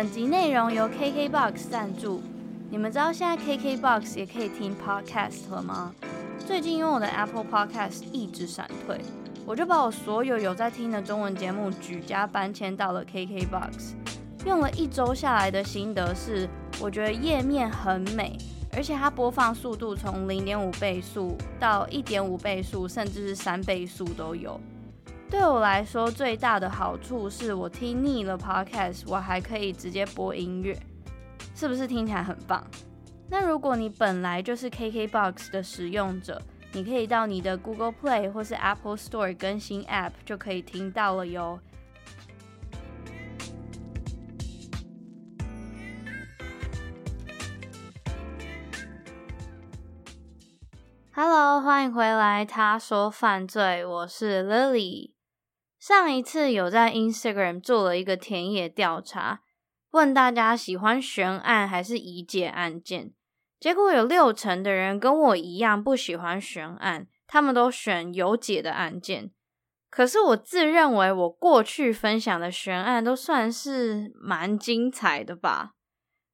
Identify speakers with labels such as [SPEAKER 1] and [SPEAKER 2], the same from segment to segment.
[SPEAKER 1] 本集内容由 KKBOX 赞助。你们知道现在 KKBOX 也可以听 Podcast 了吗？最近因为我的 Apple Podcast 一直闪退，我就把我所有有在听的中文节目举家搬迁到了 KKBOX。用了一周下来的心得是，我觉得页面很美，而且它播放速度从零点五倍速到一点五倍速，甚至是三倍速都有。对我来说，最大的好处是我听腻了 Podcast，我还可以直接播音乐。是不是听起来很棒？那如果你本来就是 KKBOX 的使用者，你可以到你的 Google Play 或是 Apple Store 更新 App 就可以听到了哟。Hello，欢迎回来。他说犯罪，我是 Lily。上一次有在 Instagram 做了一个田野调查。问大家喜欢悬案还是已解案件？结果有六成的人跟我一样不喜欢悬案，他们都选有解的案件。可是我自认为我过去分享的悬案都算是蛮精彩的吧，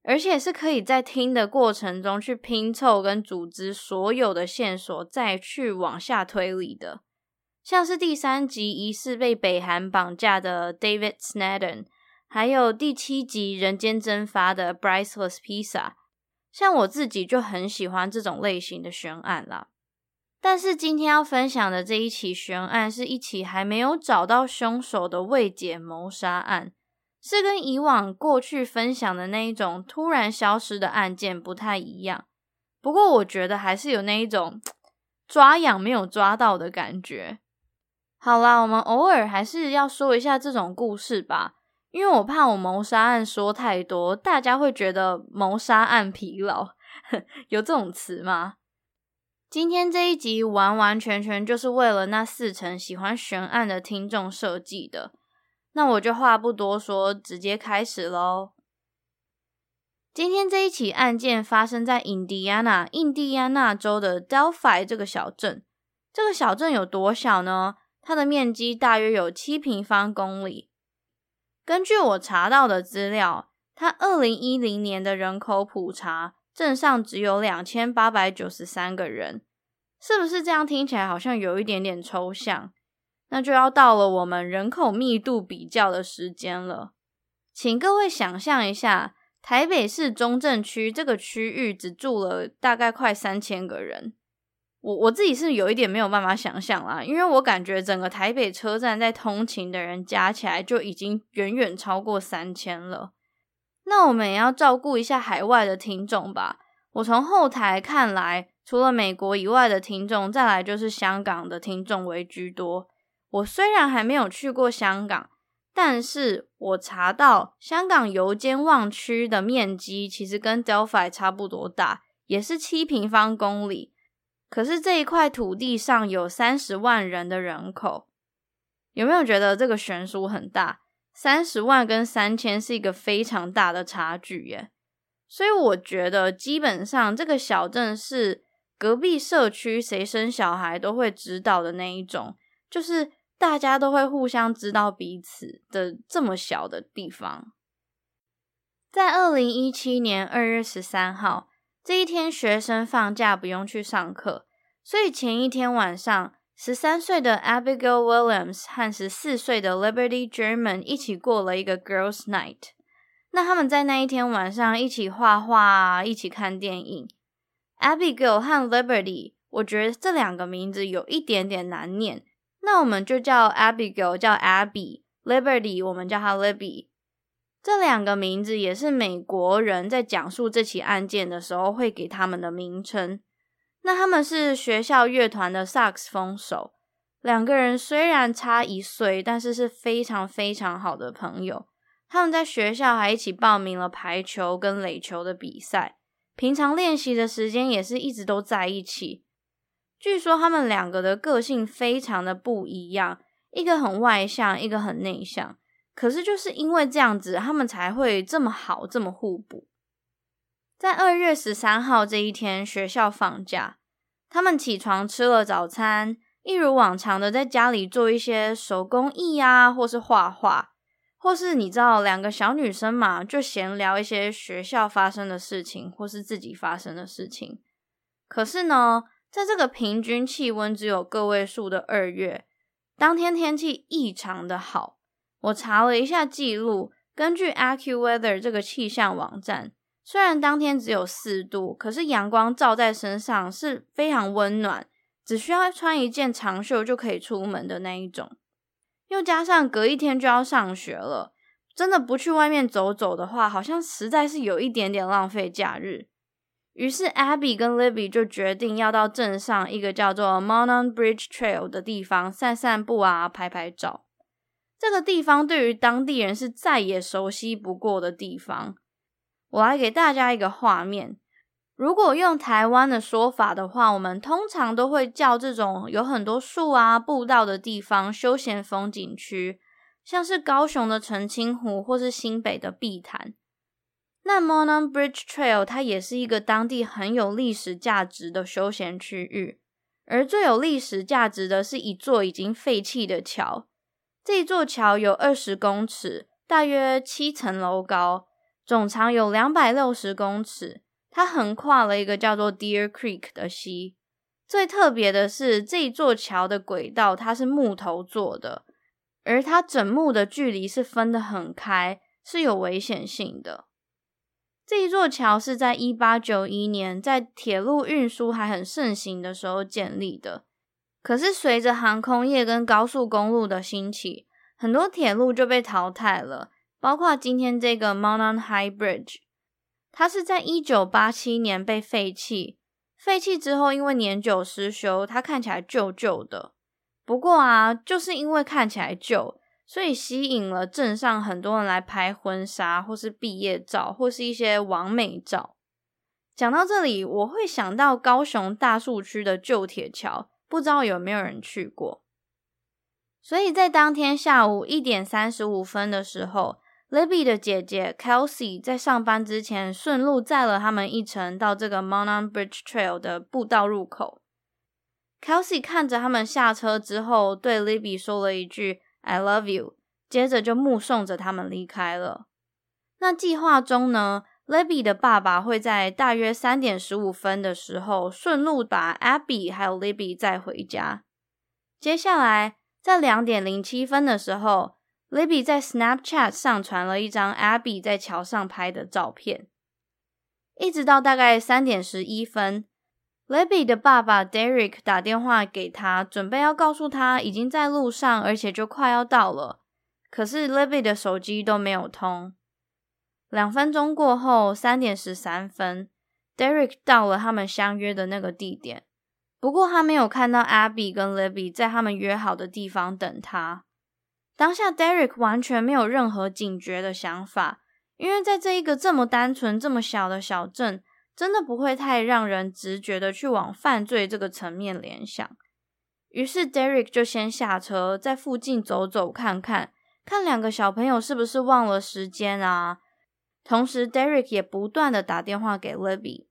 [SPEAKER 1] 而且是可以在听的过程中去拼凑跟组织所有的线索，再去往下推理的。像是第三集疑似被北韩绑架的 David Snedden。还有第七集《人间蒸发》的 Briceless Pizza，像我自己就很喜欢这种类型的悬案啦。但是今天要分享的这一起悬案是一起还没有找到凶手的未解谋杀案，是跟以往过去分享的那一种突然消失的案件不太一样。不过我觉得还是有那一种 抓痒没有抓到的感觉。好啦，我们偶尔还是要说一下这种故事吧。因为我怕我谋杀案说太多，大家会觉得谋杀案疲劳，有这种词吗？今天这一集完完全全就是为了那四成喜欢悬案的听众设计的。那我就话不多说，直接开始喽。今天这一起案件发生在印第安纳，印第安纳州的 Delphi 这个小镇。这个小镇有多小呢？它的面积大约有七平方公里。根据我查到的资料，他二零一零年的人口普查，镇上只有两千八百九十三个人，是不是这样听起来好像有一点点抽象？那就要到了我们人口密度比较的时间了。请各位想象一下，台北市中正区这个区域只住了大概快三千个人。我我自己是有一点没有办法想象啦，因为我感觉整个台北车站在通勤的人加起来就已经远远超过三千了。那我们也要照顾一下海外的听众吧。我从后台看来，除了美国以外的听众，再来就是香港的听众为居多。我虽然还没有去过香港，但是我查到香港油尖旺区的面积其实跟 Delphi 差不多大，也是七平方公里。可是这一块土地上有三十万人的人口，有没有觉得这个悬殊很大？三十万跟三千是一个非常大的差距耶。所以我觉得基本上这个小镇是隔壁社区谁生小孩都会知道的那一种，就是大家都会互相知道彼此的这么小的地方。在二零一七年二月十三号。这一天，学生放假不用去上课，所以前一天晚上，十三岁的 Abigail Williams 和十四岁的 Liberty German 一起过了一个 Girls Night。那他们在那一天晚上一起画画，一起看电影。Abigail 和 Liberty，我觉得这两个名字有一点点难念，那我们就叫 Abigail 叫 Abby，Liberty 我们叫她 Libby。这两个名字也是美国人在讲述这起案件的时候会给他们的名称。那他们是学校乐团的萨克斯风手，两个人虽然差一岁，但是是非常非常好的朋友。他们在学校还一起报名了排球跟垒球的比赛，平常练习的时间也是一直都在一起。据说他们两个的个性非常的不一样，一个很外向，一个很内向。可是就是因为这样子，他们才会这么好，这么互补。在二月十三号这一天，学校放假，他们起床吃了早餐，一如往常的在家里做一些手工艺啊，或是画画，或是你知道，两个小女生嘛，就闲聊一些学校发生的事情，或是自己发生的事情。可是呢，在这个平均气温只有个位数的二月，当天天气异常的好。我查了一下记录，根据 AccuWeather 这个气象网站。虽然当天只有四度，可是阳光照在身上是非常温暖，只需要穿一件长袖就可以出门的那一种。又加上隔一天就要上学了，真的不去外面走走的话，好像实在是有一点点浪费假日。于是 Abby 跟 Libby 就决定要到镇上一个叫做 Monon Bridge Trail 的地方散散步啊，拍拍照。这个地方对于当地人是再也熟悉不过的地方。我来给大家一个画面。如果用台湾的说法的话，我们通常都会叫这种有很多树啊、步道的地方休闲风景区，像是高雄的澄清湖或是新北的碧潭。那 Monon Bridge Trail 它也是一个当地很有历史价值的休闲区域，而最有历史价值的是一座已经废弃的桥。这座桥有二十公尺，大约七层楼高。总长有两百六十公尺，它横跨了一个叫做 Deer Creek 的溪。最特别的是，这一座桥的轨道它是木头做的，而它整木的距离是分得很开，是有危险性的。这一座桥是在一八九一年在铁路运输还很盛行的时候建立的，可是随着航空业跟高速公路的兴起，很多铁路就被淘汰了。包括今天这个 Mounton High Bridge，它是在一九八七年被废弃。废弃之后，因为年久失修，它看起来旧旧的。不过啊，就是因为看起来旧，所以吸引了镇上很多人来拍婚纱，或是毕业照，或是一些完美照。讲到这里，我会想到高雄大树区的旧铁桥，不知道有没有人去过。所以在当天下午一点三十五分的时候。Libby 的姐姐 Kelsey 在上班之前顺路载了他们一程到这个 Monon Bridge Trail 的步道入口。Kelsey 看着他们下车之后，对 Libby 说了一句 “I love you”，接着就目送着他们离开了。那计划中呢，Libby 的爸爸会在大约三点十五分的时候顺路把 Abby 还有 Libby 载回家。接下来在两点零七分的时候。Libby 在 Snapchat 上传了一张 Abby 在桥上拍的照片，一直到大概三点十一分，Libby 的爸爸 Derek 打电话给他，准备要告诉他已经在路上，而且就快要到了。可是 Libby 的手机都没有通。两分钟过后，三点十三分，Derek 到了他们相约的那个地点，不过他没有看到 Abby 跟 Libby 在他们约好的地方等他。当下，Derek 完全没有任何警觉的想法，因为在这一个这么单纯、这么小的小镇，真的不会太让人直觉的去往犯罪这个层面联想。于是，Derek 就先下车，在附近走走看看，看两个小朋友是不是忘了时间啊。同时，Derek 也不断的打电话给 Libby。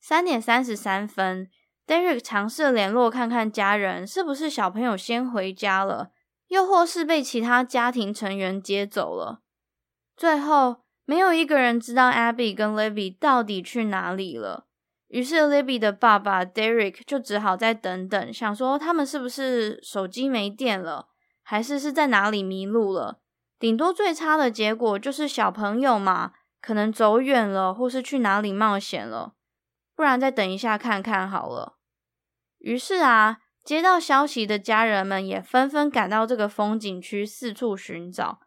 [SPEAKER 1] 三点三十三分，Derek 尝试联络看看家人是不是小朋友先回家了。又或是被其他家庭成员接走了。最后，没有一个人知道 Abby 跟 Libby 到底去哪里了。于是 Libby 的爸爸 Derek 就只好再等等，想说他们是不是手机没电了，还是是在哪里迷路了？顶多最差的结果就是小朋友嘛，可能走远了，或是去哪里冒险了。不然再等一下看看好了。于是啊，接到消息的家人们也纷纷赶到这个风景区四处寻找。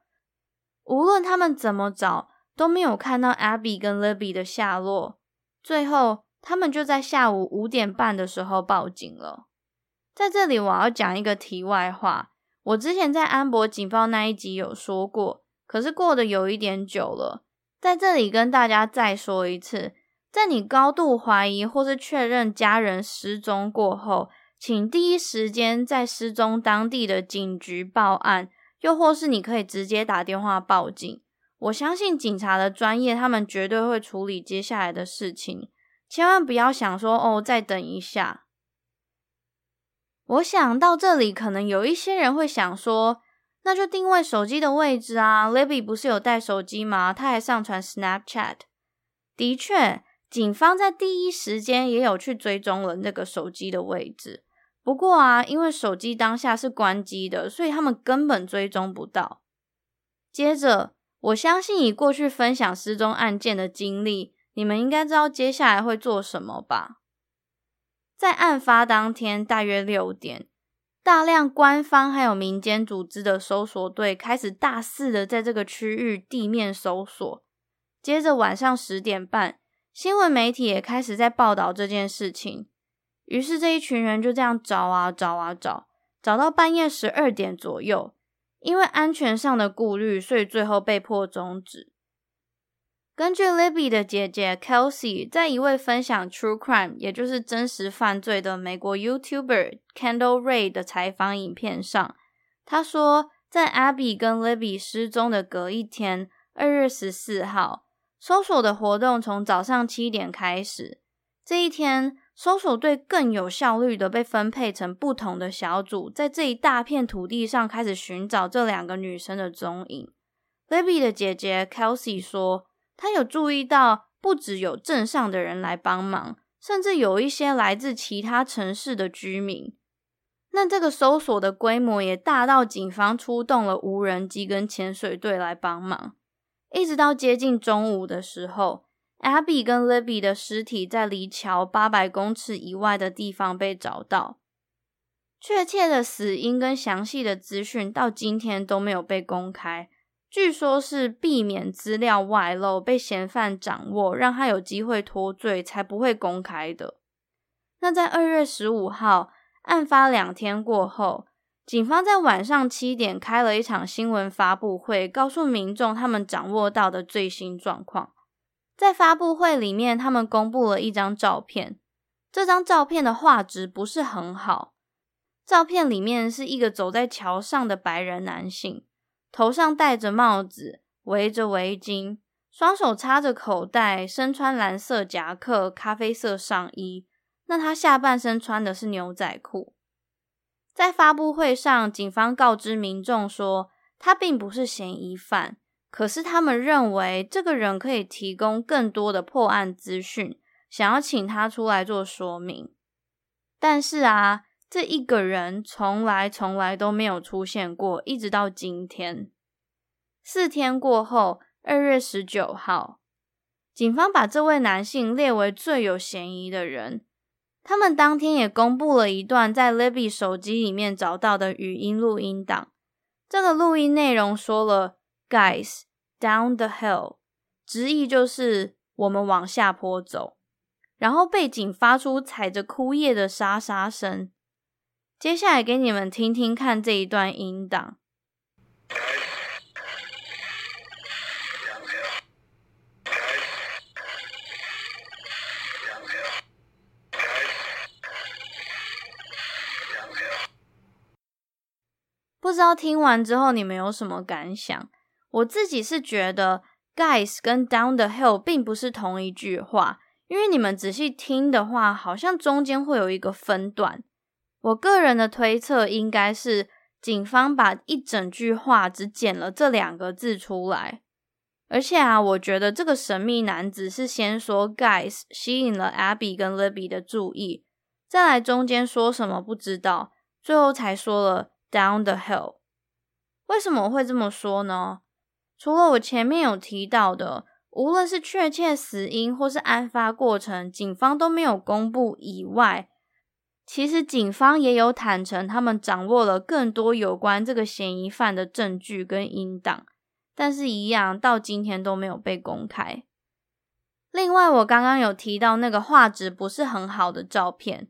[SPEAKER 1] 无论他们怎么找，都没有看到 Abby 跟 Libby 的下落。最后，他们就在下午五点半的时候报警了。在这里，我要讲一个题外话。我之前在安博警报那一集有说过，可是过得有一点久了，在这里跟大家再说一次。在你高度怀疑或是确认家人失踪过后，请第一时间在失踪当地的警局报案，又或是你可以直接打电话报警。我相信警察的专业，他们绝对会处理接下来的事情。千万不要想说哦，再等一下。我想到这里，可能有一些人会想说，那就定位手机的位置啊。Libby 不是有带手机吗？他还上传 Snapchat。的确。警方在第一时间也有去追踪了那个手机的位置，不过啊，因为手机当下是关机的，所以他们根本追踪不到。接着，我相信以过去分享失踪案件的经历，你们应该知道接下来会做什么吧？在案发当天大约六点，大量官方还有民间组织的搜索队开始大肆的在这个区域地面搜索。接着晚上十点半。新闻媒体也开始在报道这件事情，于是这一群人就这样找啊找啊找，找到半夜十二点左右。因为安全上的顾虑，所以最后被迫终止。根据 Libby 的姐姐 Kelsey 在一位分享 True Crime，也就是真实犯罪的美国 YouTuber Kendall Ray 的采访影片上，她说，在 Abby 跟 Libby 失踪的隔一天，二月十四号。搜索的活动从早上七点开始。这一天，搜索队更有效率的被分配成不同的小组，在这一大片土地上开始寻找这两个女生的踪影。Libby 的姐姐 Kelsey 说，她有注意到，不只有镇上的人来帮忙，甚至有一些来自其他城市的居民。那这个搜索的规模也大到警方出动了无人机跟潜水队来帮忙。一直到接近中午的时候，Abby 跟 Libby 的尸体在离桥八百公尺以外的地方被找到。确切的死因跟详细的资讯到今天都没有被公开，据说是避免资料外漏被嫌犯掌握，让他有机会脱罪，才不会公开的。那在二月十五号，案发两天过后。警方在晚上七点开了一场新闻发布会，告诉民众他们掌握到的最新状况。在发布会里面，他们公布了一张照片。这张照片的画质不是很好。照片里面是一个走在桥上的白人男性，头上戴着帽子，围着围巾，双手插着口袋，身穿蓝色夹克、咖啡色上衣。那他下半身穿的是牛仔裤。在发布会上，警方告知民众说，他并不是嫌疑犯，可是他们认为这个人可以提供更多的破案资讯，想要请他出来做说明。但是啊，这一个人从来从来都没有出现过，一直到今天。四天过后，二月十九号，警方把这位男性列为最有嫌疑的人。他们当天也公布了一段在 Libby 手机里面找到的语音录音档。这个录音内容说了 “Guys, down the hill”，直译就是“我们往下坡走”。然后背景发出踩着枯叶的沙沙声。接下来给你们听听看这一段音档。不知道听完之后你们有什么感想？我自己是觉得 “guys” 跟 “down the hill” 并不是同一句话，因为你们仔细听的话，好像中间会有一个分段。我个人的推测应该是警方把一整句话只剪了这两个字出来，而且啊，我觉得这个神秘男子是先说 guys 吸引了 Abby 跟 Libby 的注意，再来中间说什么不知道，最后才说了 down the hill。为什么会这么说呢？除了我前面有提到的，无论是确切死因或是案发过程，警方都没有公布以外，其实警方也有坦承，他们掌握了更多有关这个嫌疑犯的证据跟音档。但是，一样到今天都没有被公开。另外，我刚刚有提到那个画质不是很好的照片，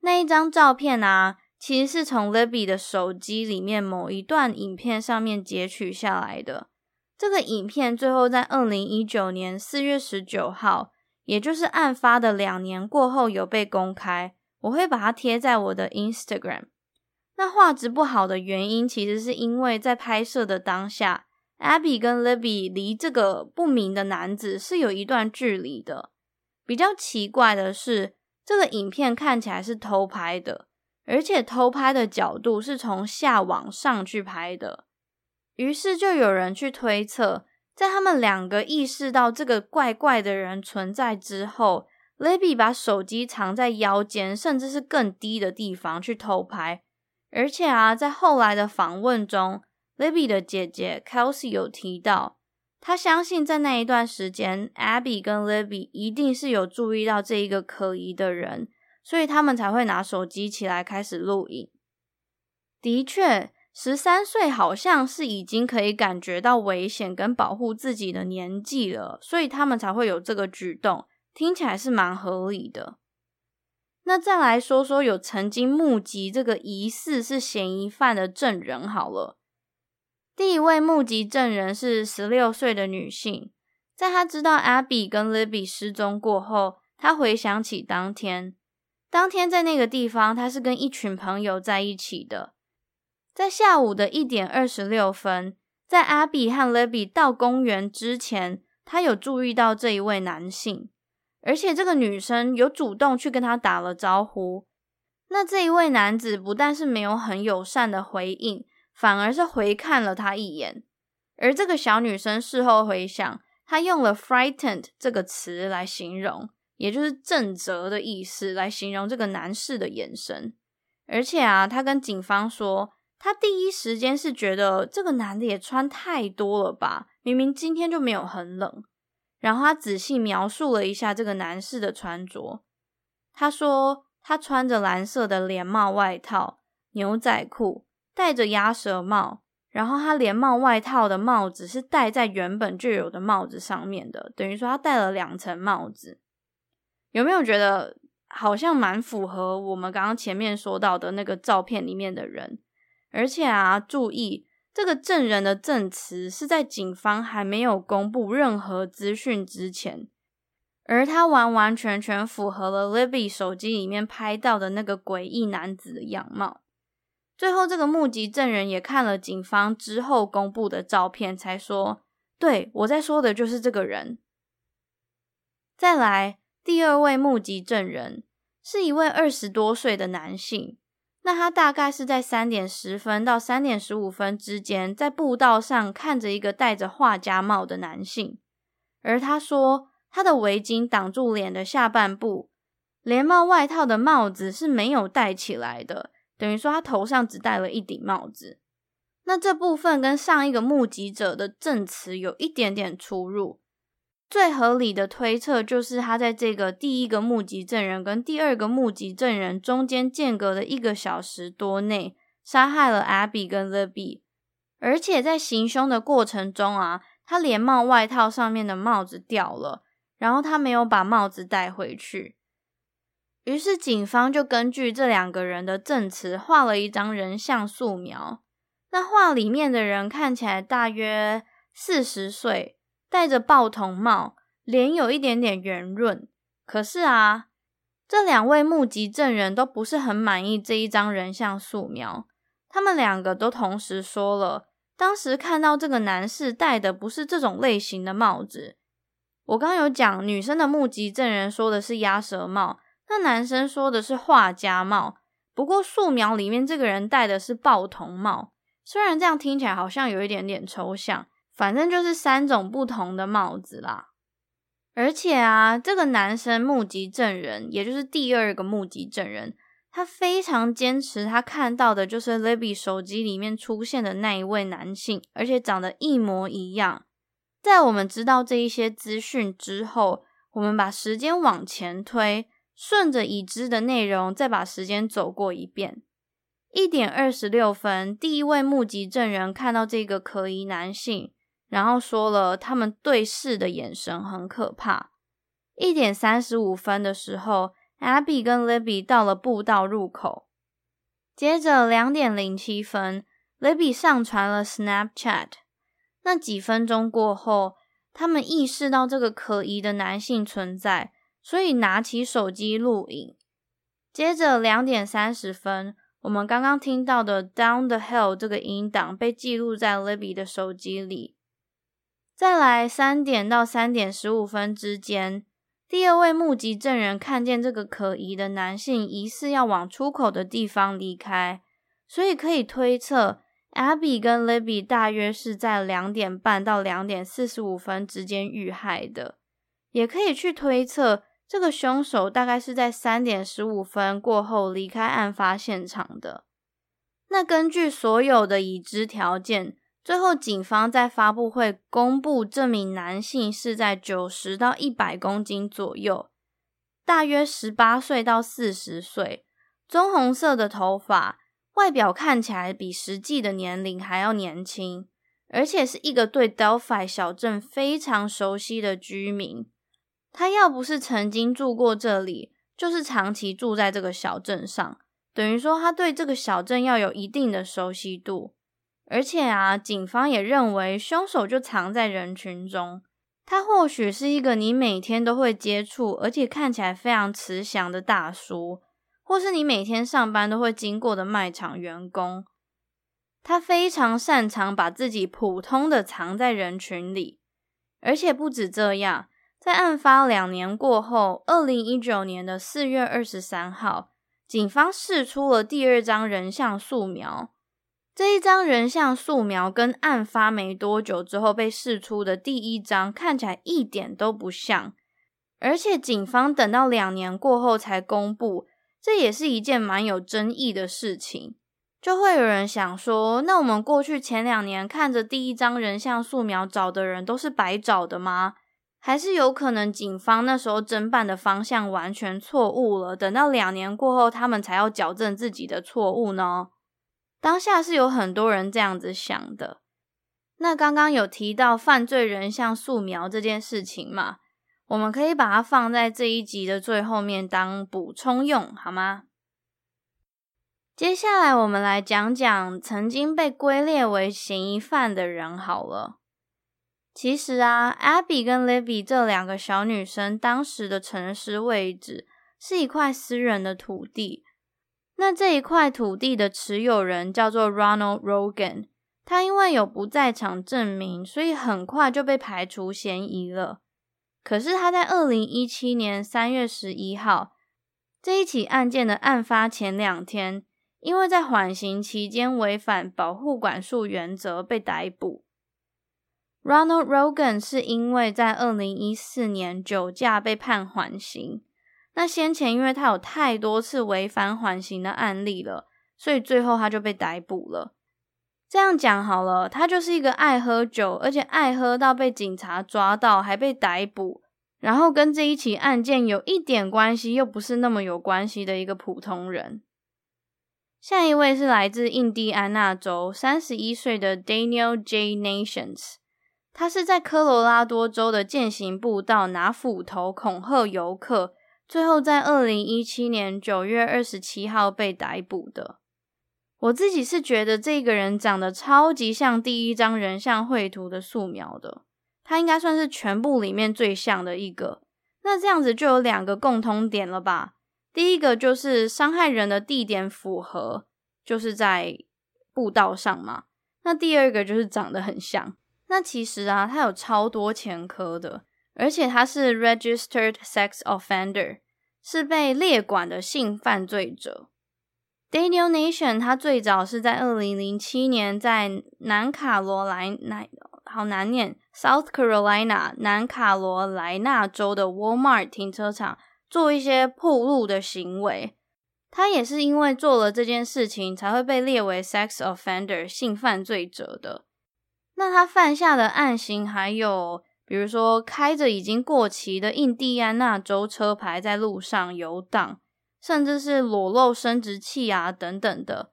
[SPEAKER 1] 那一张照片啊，其实是从 Libby 的手机里面某一段影片上面截取下来的。这个影片最后在二零一九年四月十九号，也就是案发的两年过后有被公开。我会把它贴在我的 Instagram。那画质不好的原因，其实是因为在拍摄的当下。Abby 跟 Libby 离这个不明的男子是有一段距离的。比较奇怪的是，这个影片看起来是偷拍的，而且偷拍的角度是从下往上去拍的。于是就有人去推测，在他们两个意识到这个怪怪的人存在之后，Libby 把手机藏在腰间，甚至是更低的地方去偷拍。而且啊，在后来的访问中，Libby 的姐姐 Kelsey 有提到，她相信在那一段时间，Abby 跟 Libby 一定是有注意到这一个可疑的人，所以他们才会拿手机起来开始录影。的确，十三岁好像是已经可以感觉到危险跟保护自己的年纪了，所以他们才会有这个举动，听起来是蛮合理的。那再来说说有曾经目击这个疑似是嫌疑犯的证人好了。第一位目击证人是十六岁的女性，在她知道 Abby 跟 Libby 失踪过后，她回想起当天，当天在那个地方，她是跟一群朋友在一起的。在下午的一点二十六分，在阿比和 Libby 到公园之前，他有注意到这一位男性，而且这个女生有主动去跟他打了招呼。那这一位男子不但是没有很友善的回应。反而是回看了他一眼，而这个小女生事后回想，她用了 “frightened” 这个词来形容，也就是震慑的意思，来形容这个男士的眼神。而且啊，她跟警方说，他第一时间是觉得这个男的也穿太多了吧，明明今天就没有很冷。然后他仔细描述了一下这个男士的穿着，他说他穿着蓝色的连帽外套、牛仔裤。戴着鸭舌帽，然后他连帽外套的帽子是戴在原本就有的帽子上面的，等于说他戴了两层帽子。有没有觉得好像蛮符合我们刚刚前面说到的那个照片里面的人？而且啊，注意这个证人的证词是在警方还没有公布任何资讯之前，而他完完全全符合了 Libby 手机里面拍到的那个诡异男子的样貌。最后，这个目击证人也看了警方之后公布的照片，才说：“对，我在说的就是这个人。”再来，第二位目击证人是一位二十多岁的男性。那他大概是在三点十分到三点十五分之间，在步道上看着一个戴着画家帽的男性。而他说，他的围巾挡住脸的下半部，连帽外套的帽子是没有戴起来的。等于说他头上只戴了一顶帽子，那这部分跟上一个目击者的证词有一点点出入。最合理的推测就是他在这个第一个目击证人跟第二个目击证人中间间隔的一个小时多内杀害了 Abby 跟 Libby，而且在行凶的过程中啊，他连帽外套上面的帽子掉了，然后他没有把帽子带回去。于是警方就根据这两个人的证词画了一张人像素描。那画里面的人看起来大约四十岁，戴着报童帽，脸有一点点圆润。可是啊，这两位目击证人都不是很满意这一张人像素描。他们两个都同时说了，当时看到这个男士戴的不是这种类型的帽子。我刚有讲，女生的目击证人说的是鸭舌帽。那男生说的是画家帽，不过素描里面这个人戴的是报童帽。虽然这样听起来好像有一点点抽象，反正就是三种不同的帽子啦。而且啊，这个男生目击证人，也就是第二个目击证人，他非常坚持，他看到的就是 Libby 手机里面出现的那一位男性，而且长得一模一样。在我们知道这一些资讯之后，我们把时间往前推，顺着已知的内容，再把时间走过一遍。一点二十六分，第一位目击证人看到这个可疑男性。然后说了，他们对视的眼神很可怕。一点三十五分的时候，Abby 跟 Libby 到了步道入口。接着两点零七分，Libby 上传了 Snapchat。那几分钟过后，他们意识到这个可疑的男性存在，所以拿起手机录影。接着两点三十分，我们刚刚听到的 Down the Hill 这个音档被记录在 Libby 的手机里。再来三点到三点十五分之间，第二位目击证人看见这个可疑的男性疑似要往出口的地方离开，所以可以推测，Abby 跟 Libby 大约是在两点半到两点四十五分之间遇害的，也可以去推测这个凶手大概是在三点十五分过后离开案发现场的。那根据所有的已知条件。最后，警方在发布会公布，这名男性是在九十到一百公斤左右，大约十八岁到四十岁，棕红色的头发，外表看起来比实际的年龄还要年轻，而且是一个对 Delphi 小镇非常熟悉的居民。他要不是曾经住过这里，就是长期住在这个小镇上，等于说他对这个小镇要有一定的熟悉度。而且啊，警方也认为凶手就藏在人群中。他或许是一个你每天都会接触，而且看起来非常慈祥的大叔，或是你每天上班都会经过的卖场员工。他非常擅长把自己普通的藏在人群里，而且不止这样，在案发两年过后，二零一九年的四月二十三号，警方释出了第二张人像素描。这一张人像素描跟案发没多久之后被释出的第一张看起来一点都不像，而且警方等到两年过后才公布，这也是一件蛮有争议的事情。就会有人想说，那我们过去前两年看着第一张人像素描找的人都是白找的吗？还是有可能警方那时候侦办的方向完全错误了，等到两年过后他们才要矫正自己的错误呢？当下是有很多人这样子想的。那刚刚有提到犯罪人像素描这件事情嘛，我们可以把它放在这一集的最后面当补充用，好吗？接下来我们来讲讲曾经被归列为嫌疑犯的人好了。其实啊，Abby 跟 Libby 这两个小女生当时的城市位置是一块私人的土地。那这一块土地的持有人叫做 Ronald Rogan，他因为有不在场证明，所以很快就被排除嫌疑了。可是他在二零一七年三月十一号这一起案件的案发前两天，因为在缓刑期间违反保护管束原则被逮捕。Ronald Rogan 是因为在二零一四年酒驾被判缓刑。那先前因为他有太多次违反缓刑的案例了，所以最后他就被逮捕了。这样讲好了，他就是一个爱喝酒，而且爱喝到被警察抓到还被逮捕，然后跟这一起案件有一点关系又不是那么有关系的一个普通人。下一位是来自印第安纳州三十一岁的 Daniel J. Nations，他是在科罗拉多州的健行步道拿斧头恐吓游客。最后，在二零一七年九月二十七号被逮捕的。我自己是觉得这个人长得超级像第一张人像绘图的素描的，他应该算是全部里面最像的一个。那这样子就有两个共通点了吧？第一个就是伤害人的地点符合，就是在步道上嘛。那第二个就是长得很像。那其实啊，他有超多前科的。而且他是 registered sex offender，是被列管的性犯罪者。Daniel Nation 他最早是在二零零七年在南卡罗来纳，好难念，South Carolina 南卡罗来纳州的 Walmart 停车场做一些暴露的行为。他也是因为做了这件事情，才会被列为 sex offender 性犯罪者的。那他犯下的案型还有，比如说开着已经过期的印第安纳州车牌在路上游荡，甚至是裸露生殖器啊等等的。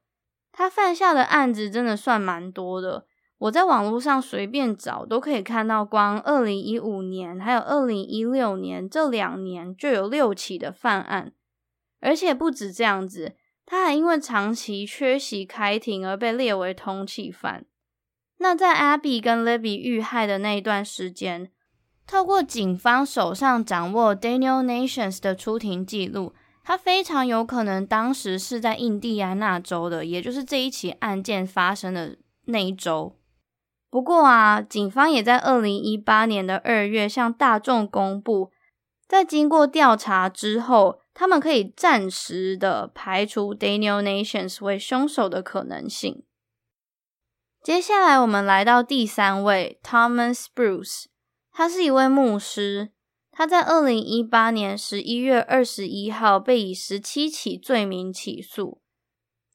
[SPEAKER 1] 他犯下的案子真的算蛮多的。我在网络上随便找都可以看到，光二零一五年还有二零一六年这两年就有六起的犯案，而且不止这样子，他还因为长期缺席开庭而被列为通缉犯。那在 Abby 跟 Libby 遇害的那一段时间，透过警方手上掌握 Daniel Nations 的出庭记录，他非常有可能当时是在印第安纳州的，也就是这一起案件发生的那一周。不过啊，警方也在二零一八年的二月向大众公布，在经过调查之后，他们可以暂时的排除 Daniel Nations 为凶手的可能性。接下来，我们来到第三位 Thomas Bruce，他是一位牧师，他在二零一八年十一月二十一号被以十七起罪名起诉，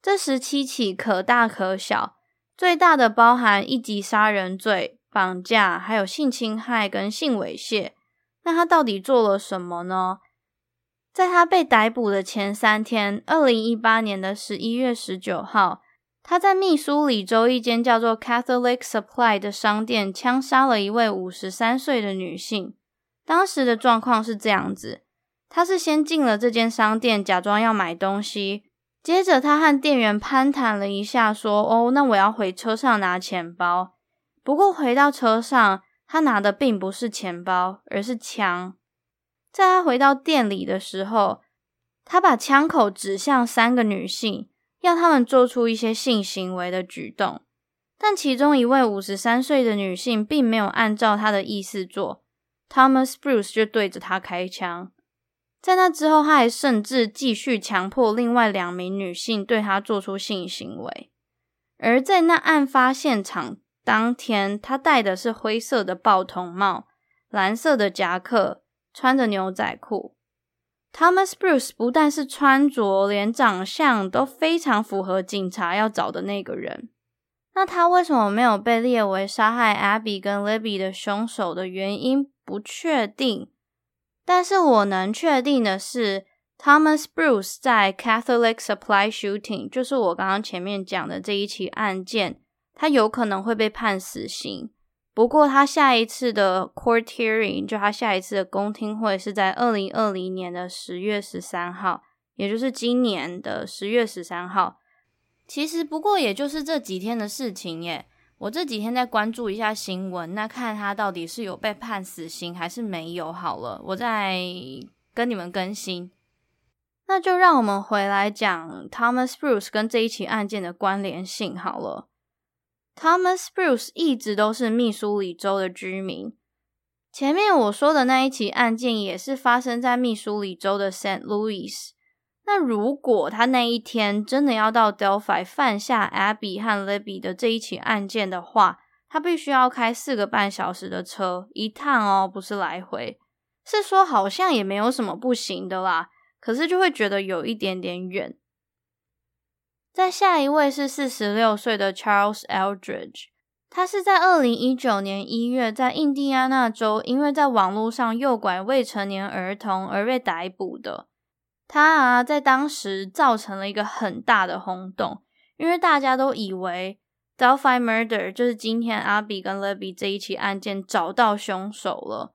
[SPEAKER 1] 这十七起可大可小。最大的包含一级杀人罪、绑架，还有性侵害跟性猥亵。那他到底做了什么呢？在他被逮捕的前三天，二零一八年的十一月十九号，他在密苏里州一间叫做 Catholic Supply 的商店枪杀了一位五十三岁的女性。当时的状况是这样子：他是先进了这间商店，假装要买东西。接着，他和店员攀谈了一下，说：“哦，那我要回车上拿钱包。”不过回到车上，他拿的并不是钱包，而是枪。在他回到店里的时候，他把枪口指向三个女性，要他们做出一些性行为的举动。但其中一位五十三岁的女性并没有按照他的意思做，Thomas Bruce 就对着他开枪。在那之后，他还甚至继续强迫另外两名女性对他做出性行为。而在那案发现场当天，他戴的是灰色的报童帽、蓝色的夹克，穿着牛仔裤。Thomas Bruce 不但是穿着，连长相都非常符合警察要找的那个人。那他为什么没有被列为杀害 Abby 跟 Libby 的凶手的原因不确定。但是我能确定的是，Thomas Bruce 在 Catholic Supply Shooting，就是我刚刚前面讲的这一起案件，他有可能会被判死刑。不过他下一次的 Court Hearing，就他下一次的公听会是在二零二零年的十月十三号，也就是今年的十月十三号。其实不过也就是这几天的事情耶。我这几天再关注一下新闻，那看他到底是有被判死刑还是没有好了，我再跟你们更新。那就让我们回来讲 Thomas Bruce 跟这一起案件的关联性好了。Thomas Bruce 一直都是密苏里州的居民，前面我说的那一起案件也是发生在密苏里州的 Saint Louis。那如果他那一天真的要到 Delphi 犯下 Abby 和 Libby 的这一起案件的话，他必须要开四个半小时的车一趟哦，不是来回。是说好像也没有什么不行的啦，可是就会觉得有一点点远。在下一位是四十六岁的 Charles Eldridge，他是在二零一九年一月在印第安纳州，因为在网络上诱拐未成年儿童而被逮捕的。他啊，在当时造成了一个很大的轰动，因为大家都以为 Delphi Murder 就是今天阿比跟 Leby 这一起案件找到凶手了。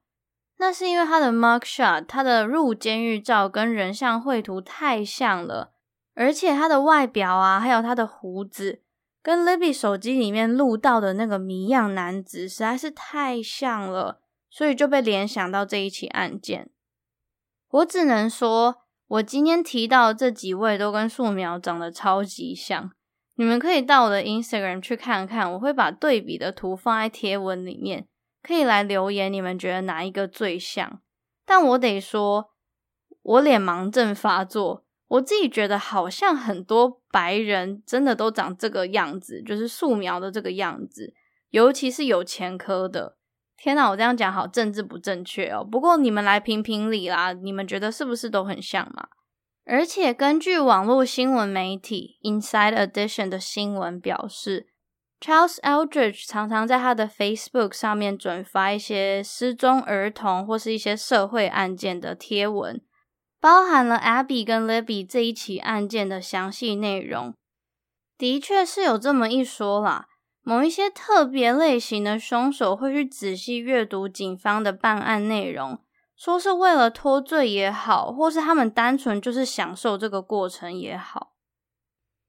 [SPEAKER 1] 那是因为他的 mugshot，他的入监狱照跟人像绘图太像了，而且他的外表啊，还有他的胡子，跟 Libby 手机里面录到的那个谜样男子实在是太像了，所以就被联想到这一起案件。我只能说。我今天提到这几位都跟素描长得超级像，你们可以到我的 Instagram 去看看，我会把对比的图放在贴文里面，可以来留言，你们觉得哪一个最像？但我得说，我脸盲症发作，我自己觉得好像很多白人真的都长这个样子，就是素描的这个样子，尤其是有前科的。天哪，我这样讲好政治不正确哦。不过你们来评评理啦，你们觉得是不是都很像嘛？而且根据网络新闻媒体 Inside Edition 的新闻表示，Charles Eldridge 常常在他的 Facebook 上面转发一些失踪儿童或是一些社会案件的贴文，包含了 Abby 跟 Libby 这一起案件的详细内容。的确是有这么一说啦，某一些特别类型的凶手会去仔细阅读警方的办案内容。说是为了脱罪也好，或是他们单纯就是享受这个过程也好。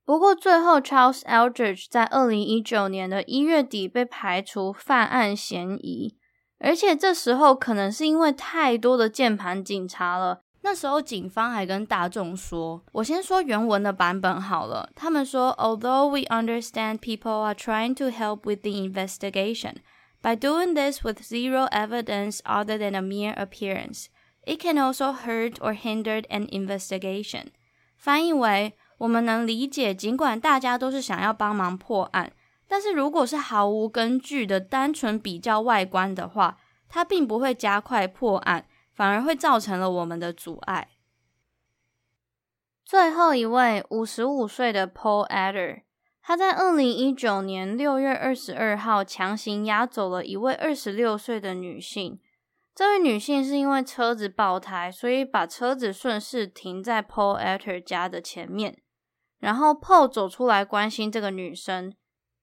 [SPEAKER 1] 不过最后，Charles Eldridge 在二零一九年的一月底被排除犯案嫌疑，而且这时候可能是因为太多的键盘警察了。那时候警方还跟大众说：“我先说原文的版本好了。”他们说：“Although we understand people are trying to help with the investigation。” By doing this with zero evidence other than a mere appearance, it can also hurt or hinder an investigation. 翻译为：我们能理解，尽管大家都是想要帮忙破案，但是如果是毫无根据的单纯比较外观的话，它并不会加快破案，反而会造成了我们的阻碍。最后一位，五十五岁的 Paul Adder。他在二零一九年六月二十二号强行押走了一位二十六岁的女性。这位女性是因为车子爆胎，所以把车子顺势停在 Paul Adder 家的前面。然后 Paul 走出来关心这个女生，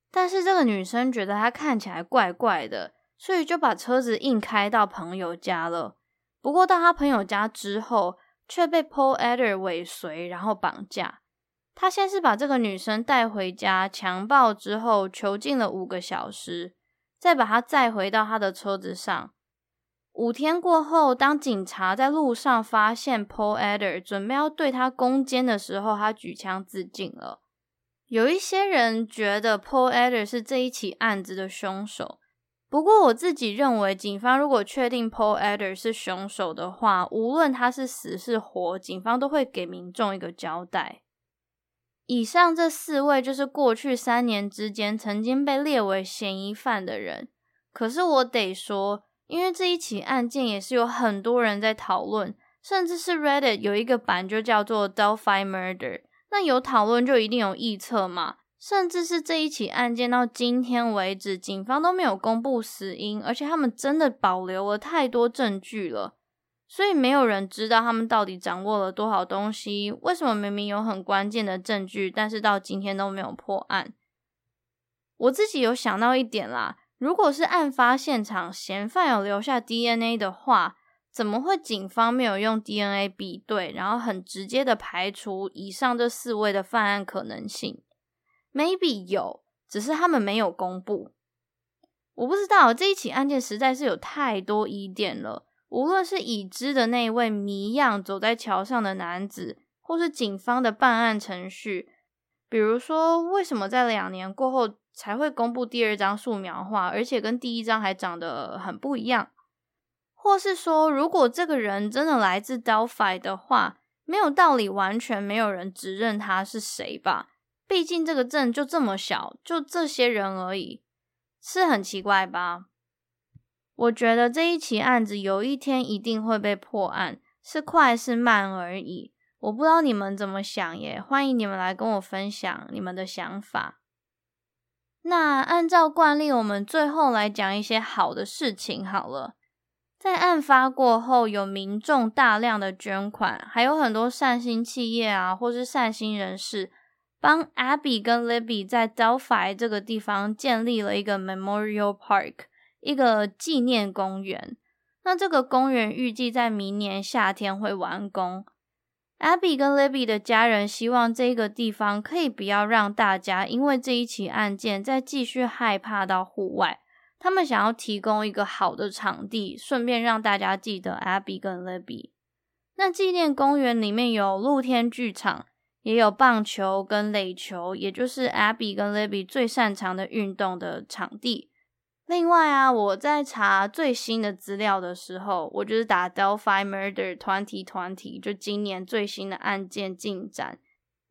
[SPEAKER 1] 但是这个女生觉得她看起来怪怪的，所以就把车子硬开到朋友家了。不过到他朋友家之后，却被 Paul Adder 尾随，然后绑架。他先是把这个女生带回家，强暴之后囚禁了五个小时，再把她载回到他的车子上。五天过后，当警察在路上发现 Paul Adder 准备要对他攻坚的时候，他举枪自尽了。有一些人觉得 Paul Adder 是这一起案子的凶手，不过我自己认为，警方如果确定 Paul Adder 是凶手的话，无论他是死是活，警方都会给民众一个交代。以上这四位就是过去三年之间曾经被列为嫌疑犯的人。可是我得说，因为这一起案件也是有很多人在讨论，甚至是 Reddit 有一个版就叫做 Delphi Murder。那有讨论就一定有臆测嘛？甚至是这一起案件到今天为止，警方都没有公布死因，而且他们真的保留了太多证据了。所以没有人知道他们到底掌握了多少东西。为什么明明有很关键的证据，但是到今天都没有破案？我自己有想到一点啦，如果是案发现场嫌犯有留下 DNA 的话，怎么会警方没有用 DNA 比对，然后很直接的排除以上这四位的犯案可能性？Maybe 有，只是他们没有公布。我不知道，这一起案件实在是有太多疑点了。无论是已知的那位谜样走在桥上的男子，或是警方的办案程序，比如说为什么在两年过后才会公布第二张素描画，而且跟第一张还长得很不一样，或是说如果这个人真的来自 Delphi 的话，没有道理完全没有人指认他是谁吧？毕竟这个镇就这么小，就这些人而已，是很奇怪吧？我觉得这一起案子有一天一定会被破案，是快是慢而已。我不知道你们怎么想耶，欢迎你们来跟我分享你们的想法。那按照惯例，我们最后来讲一些好的事情好了。在案发过后，有民众大量的捐款，还有很多善心企业啊，或是善心人士，帮 Abby 跟 Libby 在 Delphi 这个地方建立了一个 Memorial Park。一个纪念公园，那这个公园预计在明年夏天会完工。Abby 跟 Libby 的家人希望这个地方可以不要让大家因为这一起案件再继续害怕到户外。他们想要提供一个好的场地，顺便让大家记得 Abby 跟 Libby。那纪念公园里面有露天剧场，也有棒球跟垒球，也就是 Abby 跟 Libby 最擅长的运动的场地。另外啊，我在查最新的资料的时候，我就是打 Delphi Murder 团体团体就今年最新的案件进展。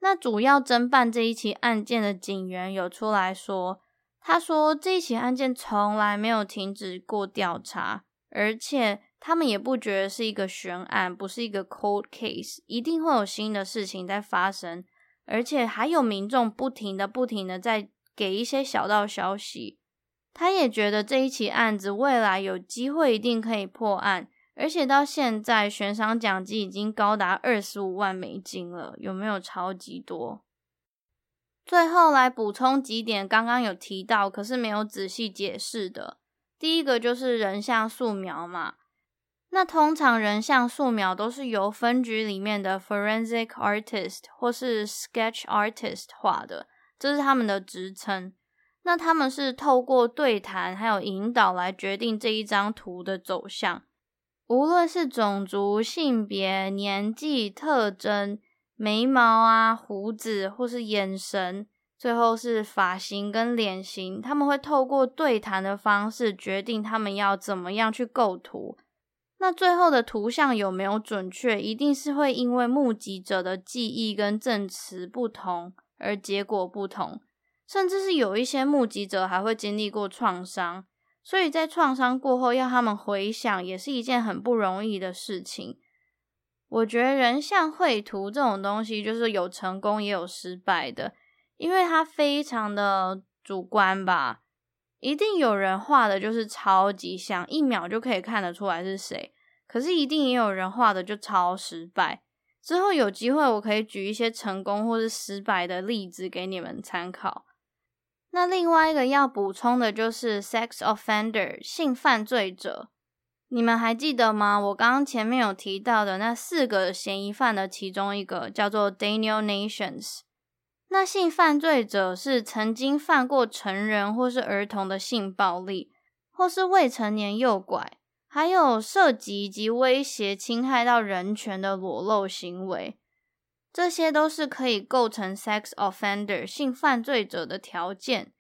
[SPEAKER 1] 那主要侦办这一起案件的警员有出来说，他说这一起案件从来没有停止过调查，而且他们也不觉得是一个悬案，不是一个 cold case，一定会有新的事情在发生，而且还有民众不停的、不停的在给一些小道消息。他也觉得这一起案子未来有机会一定可以破案，而且到现在悬赏奖金已经高达二十五万美金了，有没有超级多？最后来补充几点，刚刚有提到，可是没有仔细解释的。第一个就是人像素描嘛，那通常人像素描都是由分局里面的 forensic artist 或是 sketch artist 画的，这是他们的职称。那他们是透过对谈还有引导来决定这一张图的走向，无论是种族、性别、年纪、特征。眉毛啊、胡子或是眼神，最后是发型跟脸型，他们会透过对谈的方式决定他们要怎么样去构图。那最后的图像有没有准确，一定是会因为目击者的记忆跟证词不同而结果不同，甚至是有一些目击者还会经历过创伤，所以在创伤过后要他们回想，也是一件很不容易的事情。我觉得人像绘图这种东西，就是有成功也有失败的，因为它非常的主观吧。一定有人画的就是超级像，一秒就可以看得出来是谁。可是一定也有人画的就超失败。之后有机会我可以举一些成功或是失败的例子给你们参考。那另外一个要补充的就是 sex offender 性犯罪者。你们还记得吗？我刚刚前面有提到的那四个嫌疑犯的其中一个叫做 Daniel Nations。那性犯罪者是曾经犯过成人或是儿童的性暴力，或是未成年诱拐，还有涉及及威胁侵害到人权的裸露行为，这些都是可以构成 sex offender 性犯罪者的条件。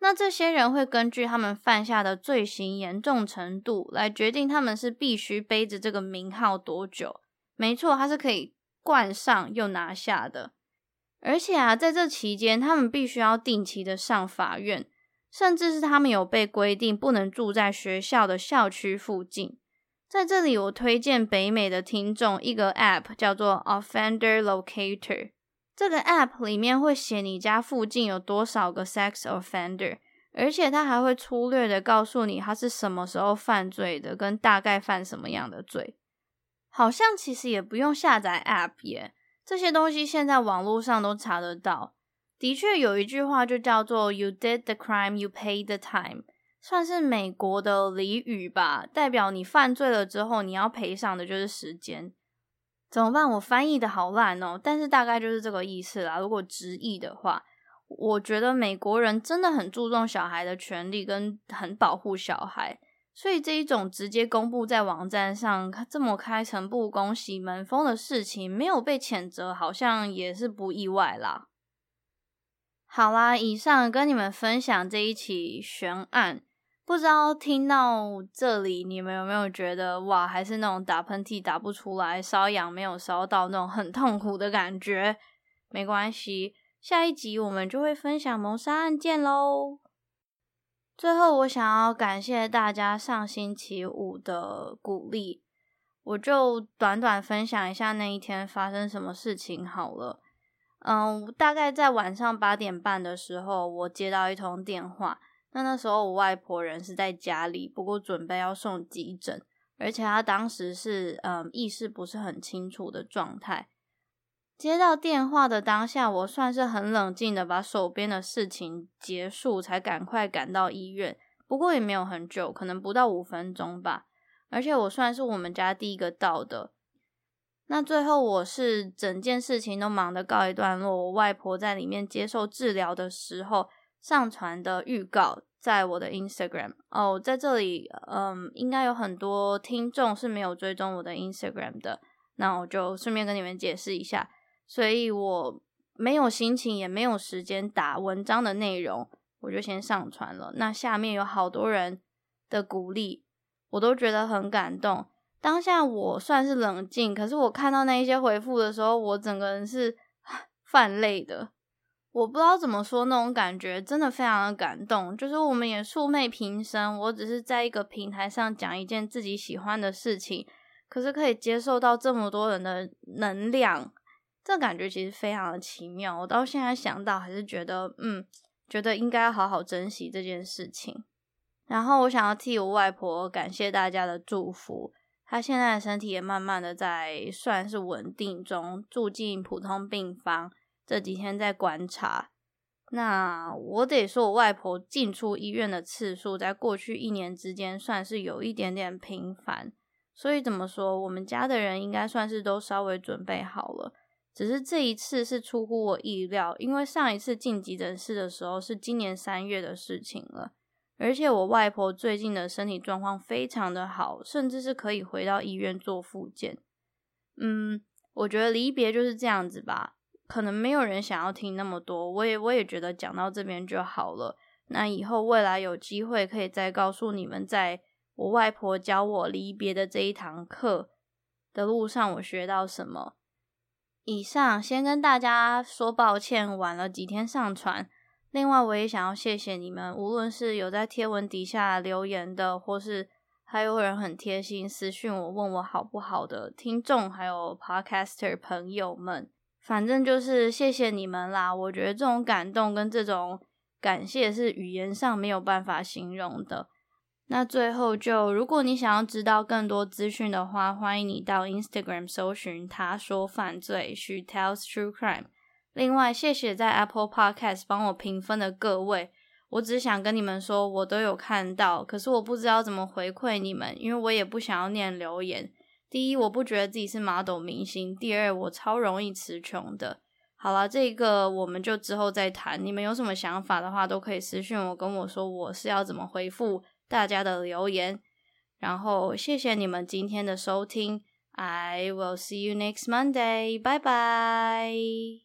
[SPEAKER 1] 那这些人会根据他们犯下的罪行严重程度来决定他们是必须背着这个名号多久。没错，他是可以冠上又拿下的。而且啊，在这期间，他们必须要定期的上法院，甚至是他们有被规定不能住在学校的校区附近。在这里，我推荐北美的听众一个 App，叫做 Offender Locator。这个 app 里面会写你家附近有多少个 sex offender，而且它还会粗略的告诉你他是什么时候犯罪的，跟大概犯什么样的罪。好像其实也不用下载 app 耶，这些东西现在网络上都查得到。的确有一句话就叫做 “You did the crime, you pay the time”，算是美国的俚语吧，代表你犯罪了之后，你要赔偿的就是时间。怎么办？我翻译的好烂哦，但是大概就是这个意思啦。如果直译的话，我觉得美国人真的很注重小孩的权利，跟很保护小孩，所以这一种直接公布在网站上这么开诚布公、洗门风的事情，没有被谴责，好像也是不意外啦。好啦，以上跟你们分享这一起悬案。不知道听到这里，你们有没有觉得哇，还是那种打喷嚏打不出来，瘙痒没有烧到那种很痛苦的感觉？没关系，下一集我们就会分享谋杀案件喽。最后，我想要感谢大家上星期五的鼓励，我就短短分享一下那一天发生什么事情好了。嗯，大概在晚上八点半的时候，我接到一通电话。那那时候我外婆人是在家里，不过准备要送急诊，而且她当时是嗯意识不是很清楚的状态。接到电话的当下，我算是很冷静的把手边的事情结束，才赶快赶到医院。不过也没有很久，可能不到五分钟吧。而且我算是我们家第一个到的。那最后我是整件事情都忙得告一段落，我外婆在里面接受治疗的时候。上传的预告在我的 Instagram 哦，在这里，嗯，应该有很多听众是没有追踪我的 Instagram 的，那我就顺便跟你们解释一下，所以我没有心情也没有时间打文章的内容，我就先上传了。那下面有好多人的鼓励，我都觉得很感动。当下我算是冷静，可是我看到那一些回复的时候，我整个人是 泛泪的。我不知道怎么说，那种感觉真的非常的感动。就是我们也素昧平生，我只是在一个平台上讲一件自己喜欢的事情，可是可以接受到这么多人的能量，这感觉其实非常的奇妙。我到现在想到还是觉得，嗯，觉得应该要好好珍惜这件事情。然后我想要替我外婆感谢大家的祝福，她现在的身体也慢慢的在算是稳定中，住进普通病房。这几天在观察，那我得说，我外婆进出医院的次数，在过去一年之间算是有一点点频繁，所以怎么说，我们家的人应该算是都稍微准备好了。只是这一次是出乎我意料，因为上一次进急诊室的时候是今年三月的事情了，而且我外婆最近的身体状况非常的好，甚至是可以回到医院做复健。嗯，我觉得离别就是这样子吧。可能没有人想要听那么多，我也我也觉得讲到这边就好了。那以后未来有机会可以再告诉你们，在我外婆教我离别的这一堂课的路上，我学到什么。以上先跟大家说抱歉，晚了几天上传。另外，我也想要谢谢你们，无论是有在贴文底下留言的，或是还有人很贴心私讯我问我好不好的听众，还有 Podcaster 朋友们。反正就是谢谢你们啦，我觉得这种感动跟这种感谢是语言上没有办法形容的。那最后就，如果你想要知道更多资讯的话，欢迎你到 Instagram 搜寻“他说犯罪 ”，She tells true crime。另外，谢谢在 Apple Podcast 帮我评分的各位，我只想跟你们说，我都有看到，可是我不知道怎么回馈你们，因为我也不想要念留言。第一，我不觉得自己是马斗明星；第二，我超容易词穷的。好了，这个我们就之后再谈。你们有什么想法的话，都可以私讯我，跟我说我是要怎么回复大家的留言。然后，谢谢你们今天的收听。I will see you next Monday. 拜拜